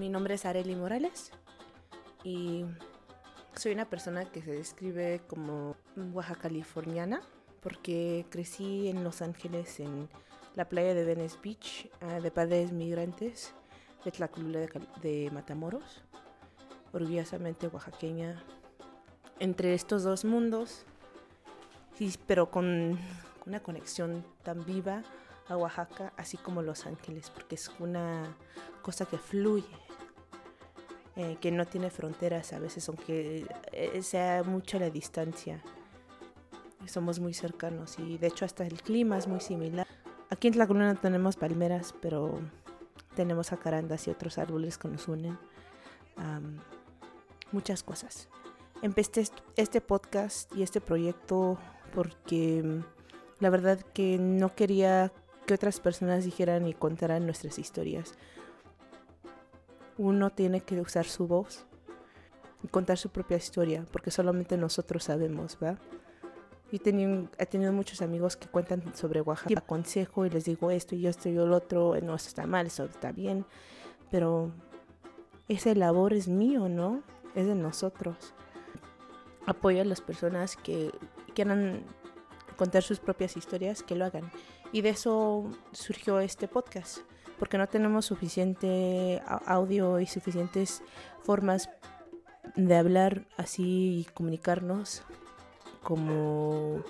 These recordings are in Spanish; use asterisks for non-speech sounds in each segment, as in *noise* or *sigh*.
Mi nombre es Areli Morales y soy una persona que se describe como oaxaca californiana porque crecí en Los Ángeles en la playa de Venice Beach ah, de padres migrantes de Tlacolula de, de Matamoros, orgullosamente oaxaqueña entre estos dos mundos, pero con una conexión tan viva a Oaxaca, así como Los Ángeles, porque es una cosa que fluye, eh, que no tiene fronteras a veces, aunque eh, sea mucha la distancia. Somos muy cercanos y de hecho hasta el clima es muy similar. Aquí en Tlacolula no tenemos palmeras, pero tenemos jacarandas y otros árboles que nos unen. muchas cosas. Empecé este podcast y este proyecto porque mm, la verdad que no quería que otras personas dijeran y contaran nuestras historias. Uno tiene que usar su voz y contar su propia historia, porque solamente nosotros sabemos, ¿va? Yo he tenido muchos amigos que cuentan sobre Oaxaca, aconsejo y les digo esto y esto y lo otro, no, esto está mal, eso está bien, pero esa labor es mío, ¿no? Es de nosotros. Apoyo a las personas que quieran contar sus propias historias, que lo hagan. Y de eso surgió este podcast, porque no tenemos suficiente audio y suficientes formas de hablar así y comunicarnos como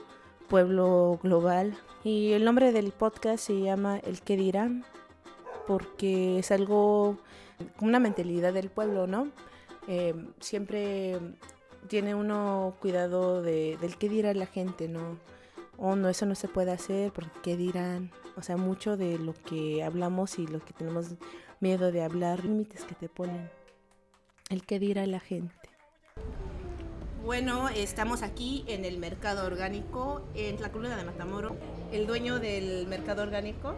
pueblo global. Y el nombre del podcast se llama El que dirán, porque es algo, una mentalidad del pueblo, ¿no? Eh, siempre tiene uno cuidado de, del qué dirá la gente, ¿no? Oh no, eso no se puede hacer porque qué dirán. O sea, mucho de lo que hablamos y lo que tenemos miedo de hablar, límites que te ponen. El qué dirá la gente. Bueno, estamos aquí en el mercado orgánico en la columna de Matamoro. El dueño del mercado orgánico.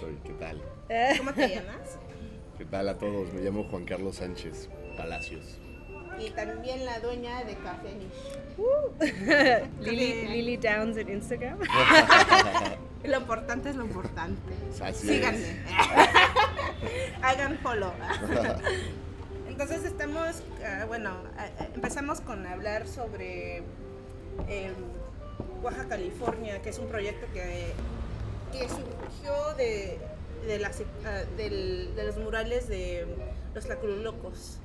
Soy, ¿qué tal? ¿Cómo te llamas? ¿Qué tal a todos? Me llamo Juan Carlos Sánchez Palacios y también la dueña de Café uh. *laughs* Lily, Lily Downs en Instagram. *laughs* lo importante es lo importante. Síganme. *laughs* Hagan follow. Entonces estamos, ah, bueno, ah, ah, empezamos con hablar sobre Oaxaca, California, que es un proyecto que, que surgió de, de, las, de los murales de los Locos.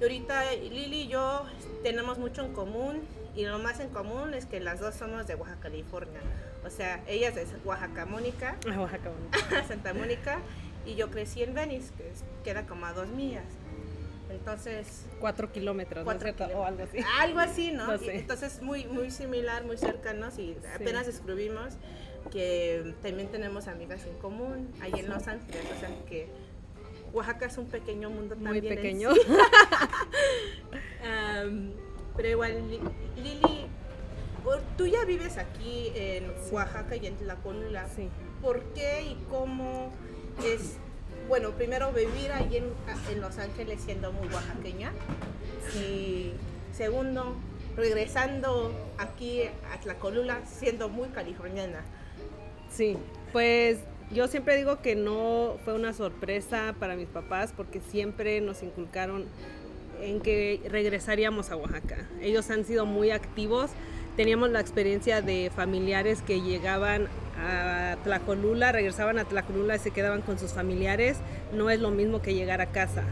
Y ahorita Lili y yo tenemos mucho en común y lo más en común es que las dos somos de Oaxaca, California. O sea, ella es de Oaxaca, Mónica. *laughs* Oaxaca, Mónica. *laughs* Santa Mónica. Y yo crecí en Venice, que queda como a dos millas. Entonces... Cuatro kilómetros, cuatro O algo así. Algo así, ¿no? Entonces, muy, muy similar, muy cercanos y apenas descubrimos que también tenemos amigas en común ahí en Los Ángeles. O sea, que Oaxaca es un pequeño mundo también. Muy pequeño. *laughs* pero igual, Lili, tú ya vives aquí en Oaxaca y en Tlacolula. Sí. ¿Por qué y cómo es, bueno, primero vivir ahí en, en Los Ángeles siendo muy oaxaqueña? Y segundo, regresando aquí a Tlacolula siendo muy californiana. Sí, pues yo siempre digo que no fue una sorpresa para mis papás porque siempre nos inculcaron en que regresaríamos a Oaxaca. Ellos han sido muy activos. Teníamos la experiencia de familiares que llegaban a Tlacolula, regresaban a Tlacolula y se quedaban con sus familiares. No es lo mismo que llegar a casa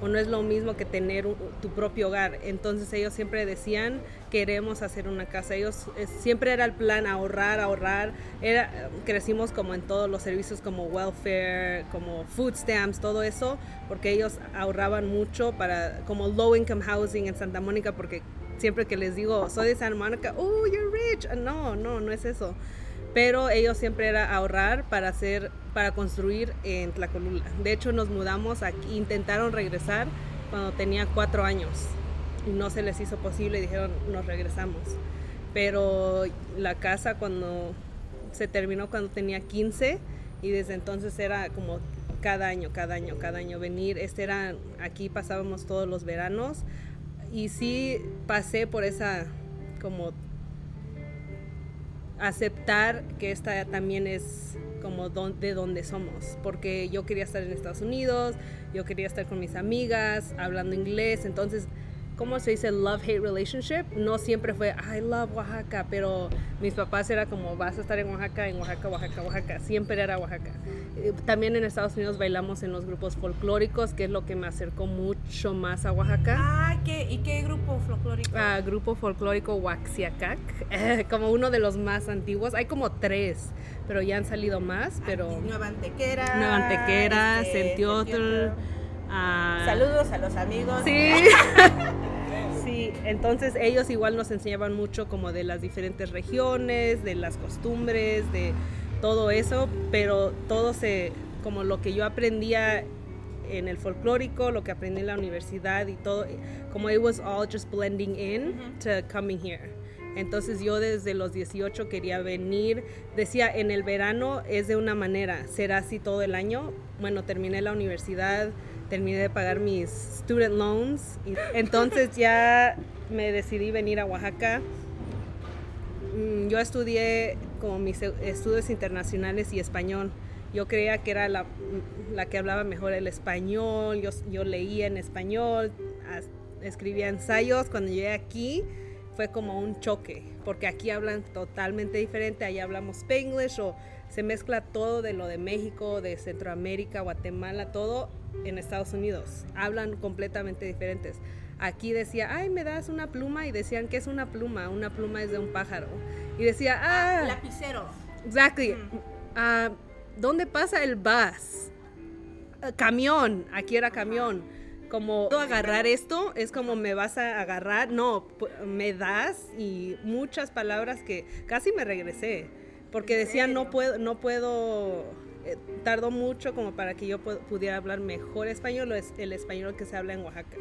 o no es lo mismo que tener tu propio hogar. Entonces ellos siempre decían, queremos hacer una casa. Ellos eh, siempre era el plan ahorrar, ahorrar. Era, crecimos como en todos los servicios como welfare, como food stamps, todo eso, porque ellos ahorraban mucho para como low income housing en Santa Mónica, porque siempre que les digo, soy de Santa Mónica, oh, you're rich. No, no, no es eso pero ellos siempre era ahorrar para hacer para construir en Tlacolula. De hecho, nos mudamos aquí, intentaron regresar cuando tenía cuatro años y no se les hizo posible y dijeron nos regresamos. Pero la casa cuando se terminó cuando tenía 15 y desde entonces era como cada año, cada año, cada año venir. Este era aquí pasábamos todos los veranos y sí pasé por esa como aceptar que esta también es como de donde somos, porque yo quería estar en Estados Unidos, yo quería estar con mis amigas, hablando inglés, entonces ¿cómo se dice? Love-hate relationship. No siempre fue, I love Oaxaca, pero mis papás era como, vas a estar en Oaxaca, en Oaxaca, Oaxaca, Oaxaca. Siempre era Oaxaca. Eh, también en Estados Unidos bailamos en los grupos folclóricos, que es lo que me acercó mucho más a Oaxaca. Ah, ¿qué, ¿y qué grupo folclórico? Ah, grupo folclórico Huaxiacac, *laughs* como uno de los más antiguos. Hay como tres, pero ya han salido más, pero... Nueva Antequera. Nueva Antequera, este, Ah, Saludos a los amigos. Sí. *laughs* *laughs* entonces ellos igual nos enseñaban mucho como de las diferentes regiones, de las costumbres, de todo eso, pero todo se, como lo que yo aprendía en el folclórico, lo que aprendí en la universidad y todo, como it was all just blending in to coming here. Entonces yo desde los 18 quería venir. Decía, en el verano es de una manera, será así todo el año. Bueno, terminé la universidad, terminé de pagar mis student loans. Y entonces *laughs* ya me decidí venir a Oaxaca. Mm, yo estudié como mis estudios internacionales y español. Yo creía que era la, la que hablaba mejor el español, yo, yo leía en español, escribía ensayos. Cuando llegué aquí fue como un choque, porque aquí hablan totalmente diferente, allá hablamos Spanglish o se mezcla todo de lo de México, de Centroamérica, Guatemala, todo en Estados Unidos. Hablan completamente diferentes. Aquí decía, ay, me das una pluma y decían, ¿qué es una pluma? Una pluma es de un pájaro. Y decía, ah, ah lapicero. Exactly. Ah, ¿Dónde pasa el bus? Ah, camión. Aquí era camión. Como agarrar esto es como me vas a agarrar. No, me das y muchas palabras que casi me regresé porque decían no puedo, no puedo eh, tardó mucho como para que yo pudiera hablar mejor español, es el español que se habla en Oaxaca,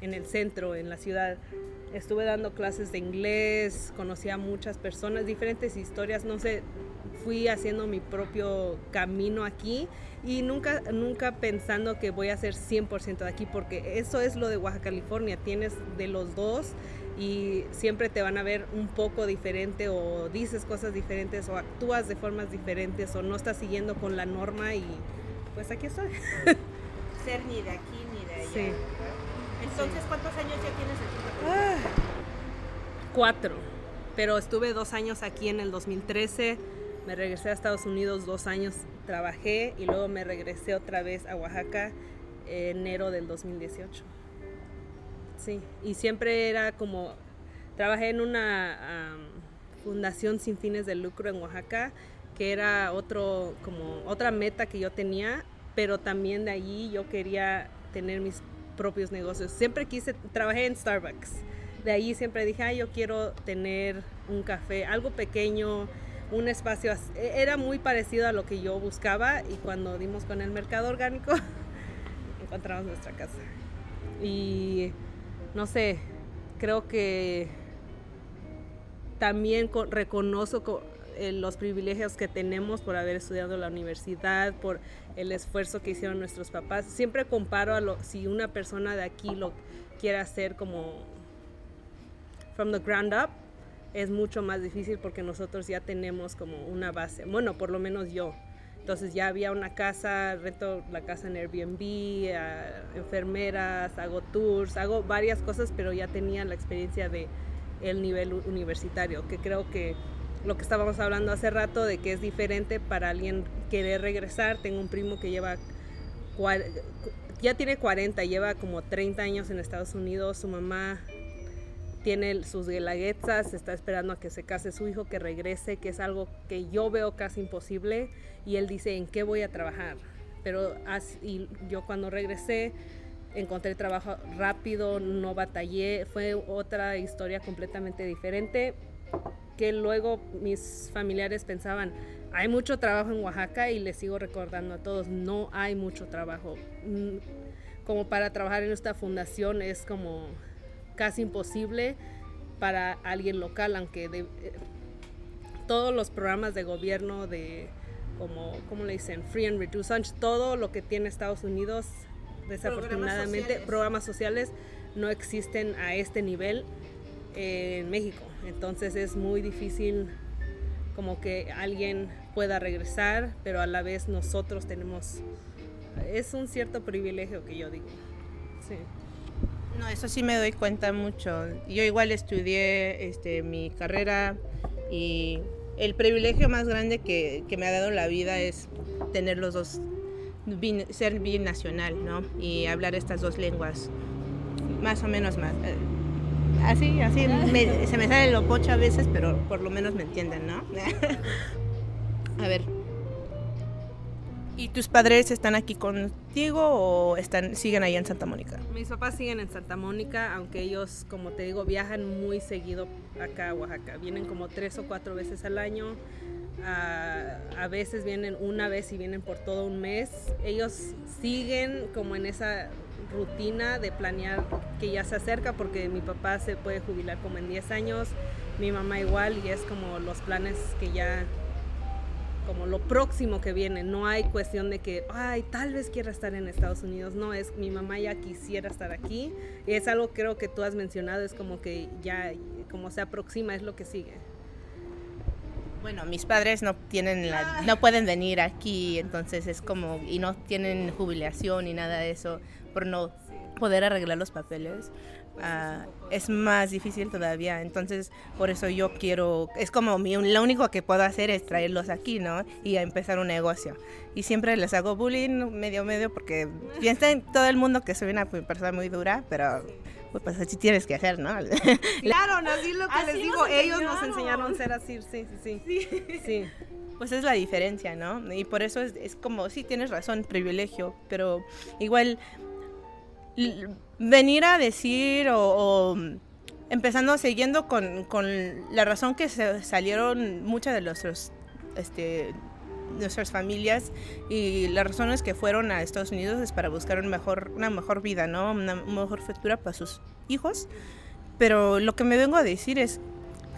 en el centro, en la ciudad. Estuve dando clases de inglés, conocí a muchas personas, diferentes historias, no sé, fui haciendo mi propio camino aquí y nunca, nunca pensando que voy a ser 100% de aquí, porque eso es lo de Oaxaca, California, tienes de los dos y siempre te van a ver un poco diferente o dices cosas diferentes o actúas de formas diferentes o no estás siguiendo con la norma y pues aquí estoy. Ser ni de aquí ni de allá. Sí. Entonces, ¿cuántos años ya tienes aquí? Cuatro, pero estuve dos años aquí en el 2013, me regresé a Estados Unidos dos años, trabajé y luego me regresé otra vez a Oaxaca en enero del 2018. Sí, y siempre era como, trabajé en una fundación sin fines de lucro en Oaxaca, que era otro, como otra meta que yo tenía, pero también de allí yo quería tener mis propios negocios. Siempre quise, trabajé en Starbucks. De ahí siempre dije, ay, yo quiero tener un café, algo pequeño, un espacio. E, era muy parecido a lo que yo buscaba y cuando dimos con el mercado orgánico, *laughs* encontramos nuestra casa. Y no sé, creo que también reconozco eh, los privilegios que tenemos por haber estudiado la universidad, por el esfuerzo que hicieron nuestros papás. Siempre comparo a lo, si una persona de aquí lo quiere hacer como from the ground up, es mucho más difícil porque nosotros ya tenemos como una base. Bueno, por lo menos yo. Entonces ya había una casa, rento la casa en Airbnb, enfermeras, hago tours, hago varias cosas, pero ya tenía la experiencia de el nivel universitario, que creo que lo que estábamos hablando hace rato de que es diferente para alguien querer regresar. Tengo un primo que lleva ya tiene 40, lleva como 30 años en Estados Unidos, su mamá tiene sus guelaguetzas, está esperando a que se case su hijo, que regrese, que es algo que yo veo casi imposible. Y él dice, ¿en qué voy a trabajar? Pero y yo cuando regresé encontré trabajo rápido, no batallé, fue otra historia completamente diferente que luego mis familiares pensaban, hay mucho trabajo en Oaxaca y les sigo recordando a todos, no hay mucho trabajo. Mm, como para trabajar en esta fundación es como casi imposible para alguien local, aunque de, eh, todos los programas de gobierno de como, ¿cómo le dicen? Free and Reduced Lunch, todo lo que tiene Estados Unidos, desafortunadamente, programas sociales, no existen a este nivel en México. Entonces es muy difícil como que alguien pueda regresar, pero a la vez nosotros tenemos, es un cierto privilegio que yo digo. Sí. No, eso sí me doy cuenta mucho. Yo igual estudié este, mi carrera y el privilegio más grande que, que me ha dado la vida es tener los dos, ser binacional, ¿no? Y hablar estas dos lenguas, más o menos más. Así, así, me- se me sale lo pocho a veces, pero por lo menos me entienden, ¿no? *laughs* a ver. ¿Y tus padres están aquí contigo o están, siguen allá en Santa Mónica? Mis papás siguen en Santa Mónica, aunque ellos, como te digo, viajan muy seguido acá a Oaxaca. Vienen como tres o cuatro veces al año. A, a veces vienen una vez y vienen por todo un mes. Ellos siguen como en esa rutina de planear que ya se acerca porque mi papá se puede jubilar como en 10 años, mi mamá igual y es como los planes que ya como lo próximo que viene. No hay cuestión de que, ay, tal vez quiera estar en Estados Unidos. No, es mi mamá ya quisiera estar aquí. Y es algo creo que tú has mencionado, es como que ya, como se aproxima, es lo que sigue. Bueno, mis padres no tienen la, no pueden venir aquí, entonces es como y no tienen jubilación ni nada de eso por no poder arreglar los papeles. ah, es más difícil todavía, entonces por eso yo quiero, es como mi, lo único que puedo hacer es traerlos aquí, ¿no? Y a empezar un negocio. Y siempre les hago bullying medio medio porque piensan todo el mundo que soy una persona muy dura, pero pues así tienes que hacer, ¿no? *laughs* Claro, así lo que Así les digo, ellos nos enseñaron. a ser así, sí, sí, sí. sí. Pues es la diferencia, ¿no? Y por eso es, es como, sí, tienes razón, privilegio, pero igual venir a decir o, o, empezando, siguiendo con, con la razón que se salieron muchas de nuestros, este, nuestras familias y las razones que fueron a Estados Unidos es para buscar un mejor, una mejor vida, ¿no? Una mejor futura para sus hijos. Pero lo que me vengo a decir es,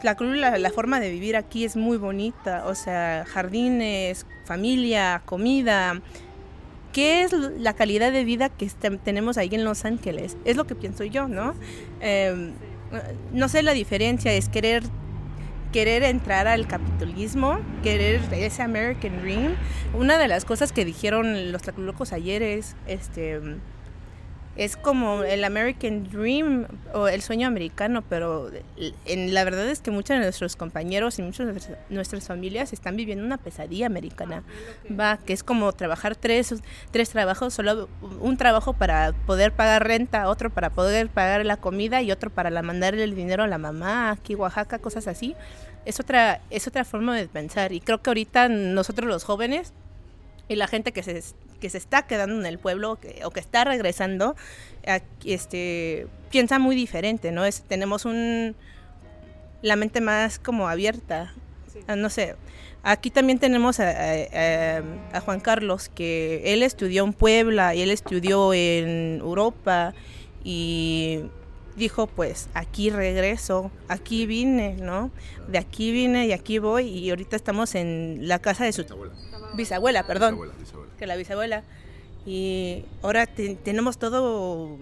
la, la, la forma de vivir aquí es muy bonita, o sea, jardines, familia, comida. ¿Qué es la calidad de vida que este- tenemos ahí en Los Ángeles? Es lo que pienso yo, ¿no? Eh, no sé la diferencia, es querer querer entrar al capitalismo, querer ese American Dream. Una de las cosas que dijeron los tlatelolcos ayer es, este, es como el American Dream o el sueño americano, pero en, la verdad es que muchos de nuestros compañeros y muchas de nuestras, familias están viviendo una pesadilla americana. Va, que es como trabajar tres, tres trabajos, solo un trabajo para poder pagar renta, otro para poder pagar la comida y otro para mandarle el dinero a la mamá aquí Oaxaca, cosas así. Es otra, es otra forma de pensar y creo que ahorita nosotros los jóvenes y la gente que se, que se está quedando en el pueblo que, o que está regresando, aquí, este, piensa muy diferente, ¿no? Es, tenemos un, la mente más como abierta, sí. ah, no sé. Aquí también tenemos a, a, a, Juan Carlos, que él estudió en Puebla y él estudió en Europa y dijo, pues aquí regreso, aquí vine, ¿no? De aquí vine y aquí voy y ahorita estamos en la casa de su Bisabuela. perdón, Bisabuela, bisabuela. que la bisabuela. Y ahora te- tenemos todo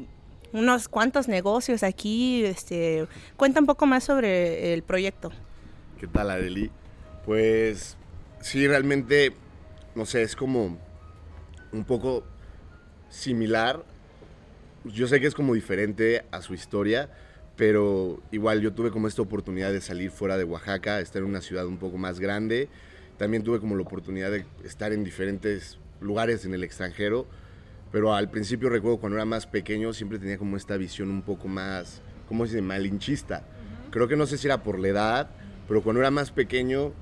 unos cuantos negocios aquí. Este, cuenta un poco más sobre el proyecto. ¿Qué tal, Areli? Pues sí, realmente, no sé, es como un poco similar. Yo sé que es como diferente a su historia, pero igual yo tuve como esta oportunidad de salir fuera de Oaxaca, estar en una ciudad un poco más grande. También tuve como la oportunidad de estar en diferentes lugares en el extranjero, pero al principio recuerdo cuando era más pequeño siempre tenía como esta visión un poco más, ¿cómo se dice? Malinchista. Creo que no sé si era por la edad, pero cuando era más pequeño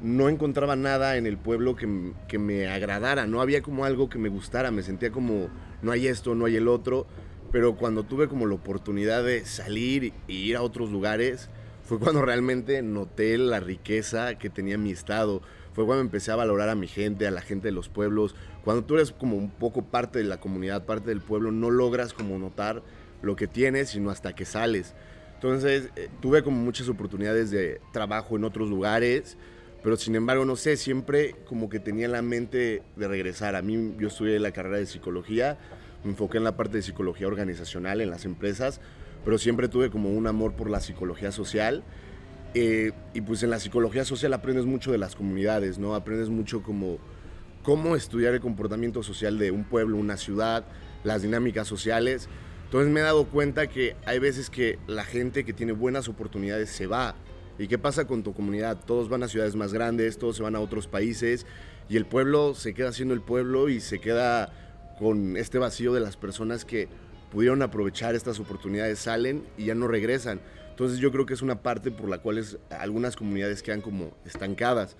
no encontraba nada en el pueblo que, que me agradara, no había como algo que me gustara, me sentía como no hay esto, no hay el otro, pero cuando tuve como la oportunidad de salir y ir a otros lugares, fue cuando realmente noté la riqueza que tenía mi estado, fue cuando empecé a valorar a mi gente, a la gente de los pueblos, cuando tú eres como un poco parte de la comunidad, parte del pueblo, no logras como notar lo que tienes, sino hasta que sales. Entonces, eh, tuve como muchas oportunidades de trabajo en otros lugares, pero sin embargo, no sé, siempre como que tenía en la mente de regresar. A mí, yo estudié la carrera de psicología, me enfoqué en la parte de psicología organizacional en las empresas, pero siempre tuve como un amor por la psicología social Eh, y pues en la psicología social aprendes mucho de las comunidades, ¿no? Aprendes mucho como cómo estudiar el comportamiento social de un pueblo, una ciudad, las dinámicas sociales. Entonces me he dado cuenta que hay veces que la gente que tiene buenas oportunidades se va. ¿Y qué pasa con tu comunidad? Todos van a ciudades más grandes, todos se van a otros países y el pueblo se queda siendo el pueblo y se queda con este vacío de las personas que pudieron aprovechar estas oportunidades, salen y ya no regresan. Entonces yo creo que es una parte por la cual algunas comunidades quedan como estancadas.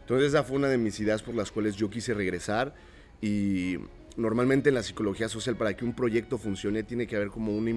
Entonces esa fue una de mis ideas por las cuales yo quise regresar y normalmente en la psicología social para que un proyecto funcione tiene que haber como una,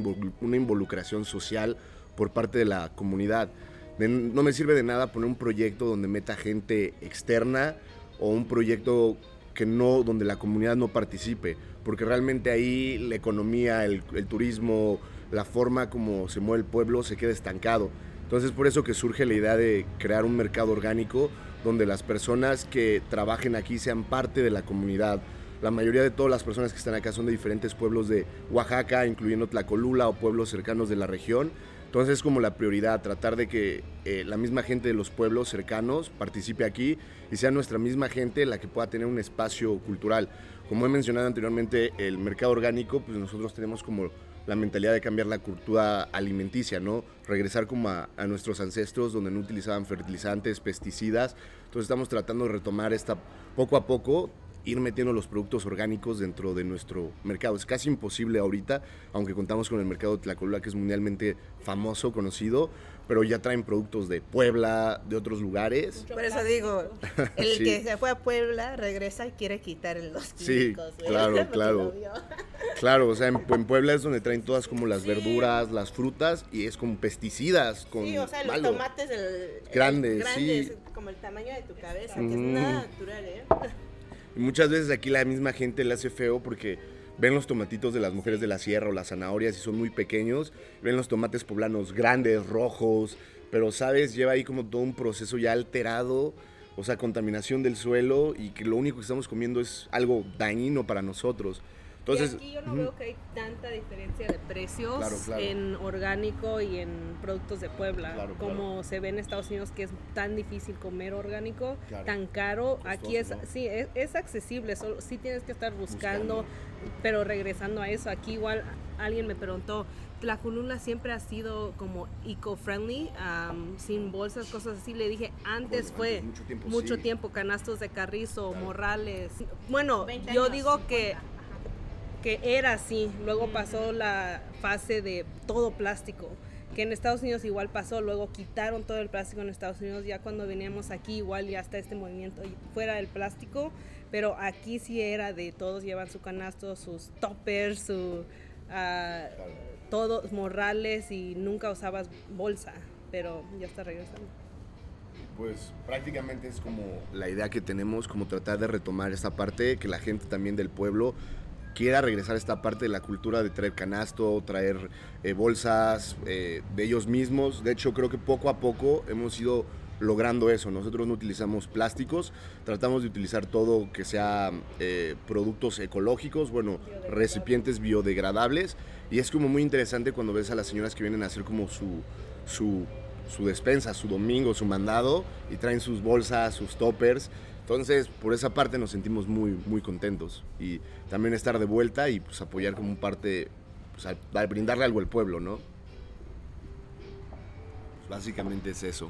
involucración social por parte de la comunidad. no me sirve de nada poner un proyecto donde meta gente externa o un proyecto que no, donde la comunidad no participe, porque realmente ahí la economía, el turismo, la forma como se mueve el pueblo se queda estancado. Entonces por eso que surge la idea de crear un mercado orgánico donde las personas que trabajen aquí sean parte de la comunidad. La mayoría de todas las personas que están acá son de diferentes pueblos de Oaxaca, incluyendo Tlacolula o pueblos cercanos de la región. Entonces es como la prioridad, tratar de que eh, la misma gente de los pueblos cercanos participe aquí y sea nuestra misma gente la que pueda tener un espacio cultural. Como he mencionado anteriormente, el mercado orgánico, pues nosotros tenemos como la mentalidad de cambiar la cultura alimenticia, ¿no? Regresar como a, nuestros ancestros donde no utilizaban fertilizantes, pesticidas. Entonces estamos tratando de retomar esta poco a poco, ir metiendo los productos orgánicos dentro de nuestro mercado. Es casi imposible ahorita, aunque contamos con el mercado de Tlacolula que es mundialmente famoso, conocido, pero ya traen productos de Puebla, de otros lugares. Por eso digo, *laughs* el que se fue a Puebla regresa y quiere quitar los químicos. Sí, claro, *laughs* claro. Claro, o sea, en, Puebla es donde traen todas como las verduras, las frutas y es como pesticidas. Con sí, o sea, los tomates grandes, sí. como el tamaño de tu cabeza, que es natural, ¿eh? *laughs* Muchas veces aquí la misma gente le hace feo porque ven los tomatitos de las mujeres de la sierra o las zanahorias y son muy pequeños, ven los tomates poblanos grandes, rojos, pero sabes, lleva ahí como todo un proceso ya alterado, o sea, contaminación del suelo y que lo único que estamos comiendo es algo dañino para nosotros. Entonces, aquí yo no veo que hay tanta diferencia de precios en orgánico y en productos de Puebla, como se ve en Estados Unidos que es tan difícil comer orgánico, tan caro. aquí es, sí, es, accesible, solo sí tienes que estar buscando, pero regresando a eso, aquí igual alguien me preguntó, la Julula siempre ha sido como eco-friendly, sin bolsas, cosas así. Le dije, antes fue mucho tiempo, canastos de carrizo, morrales. Bueno, yo digo que que era así. Luego pasó la fase de todo plástico, que en Estados Unidos igual pasó. Luego quitaron todo el plástico en Estados Unidos. Ya cuando veníamos aquí, igual ya está este movimiento fuera del plástico. Pero aquí sí era de todos llevan su canasto, sus toppers, su. Uh, todos morrales y nunca usabas bolsa. Pero ya está regresando pues prácticamente es como la idea que tenemos, como tratar de retomar esta parte, que la gente también del pueblo quiera regresar a esta parte de la cultura de traer canasto, traer eh, bolsas eh, de ellos mismos. De hecho, creo que poco a poco hemos ido logrando eso. Nosotros no utilizamos plásticos, tratamos de utilizar todo que sea eh, productos ecológicos, bueno, recipientes biodegradables. Y es como muy interesante cuando ves a las señoras que vienen a hacer como su, su, su despensa, su domingo, su mandado, y traen sus bolsas, sus toppers. Entonces, por esa parte nos sentimos muy, muy contentos. Y también estar de vuelta y pues apoyar como parte, pues, brindarle algo al pueblo, ¿no? Básicamente es eso.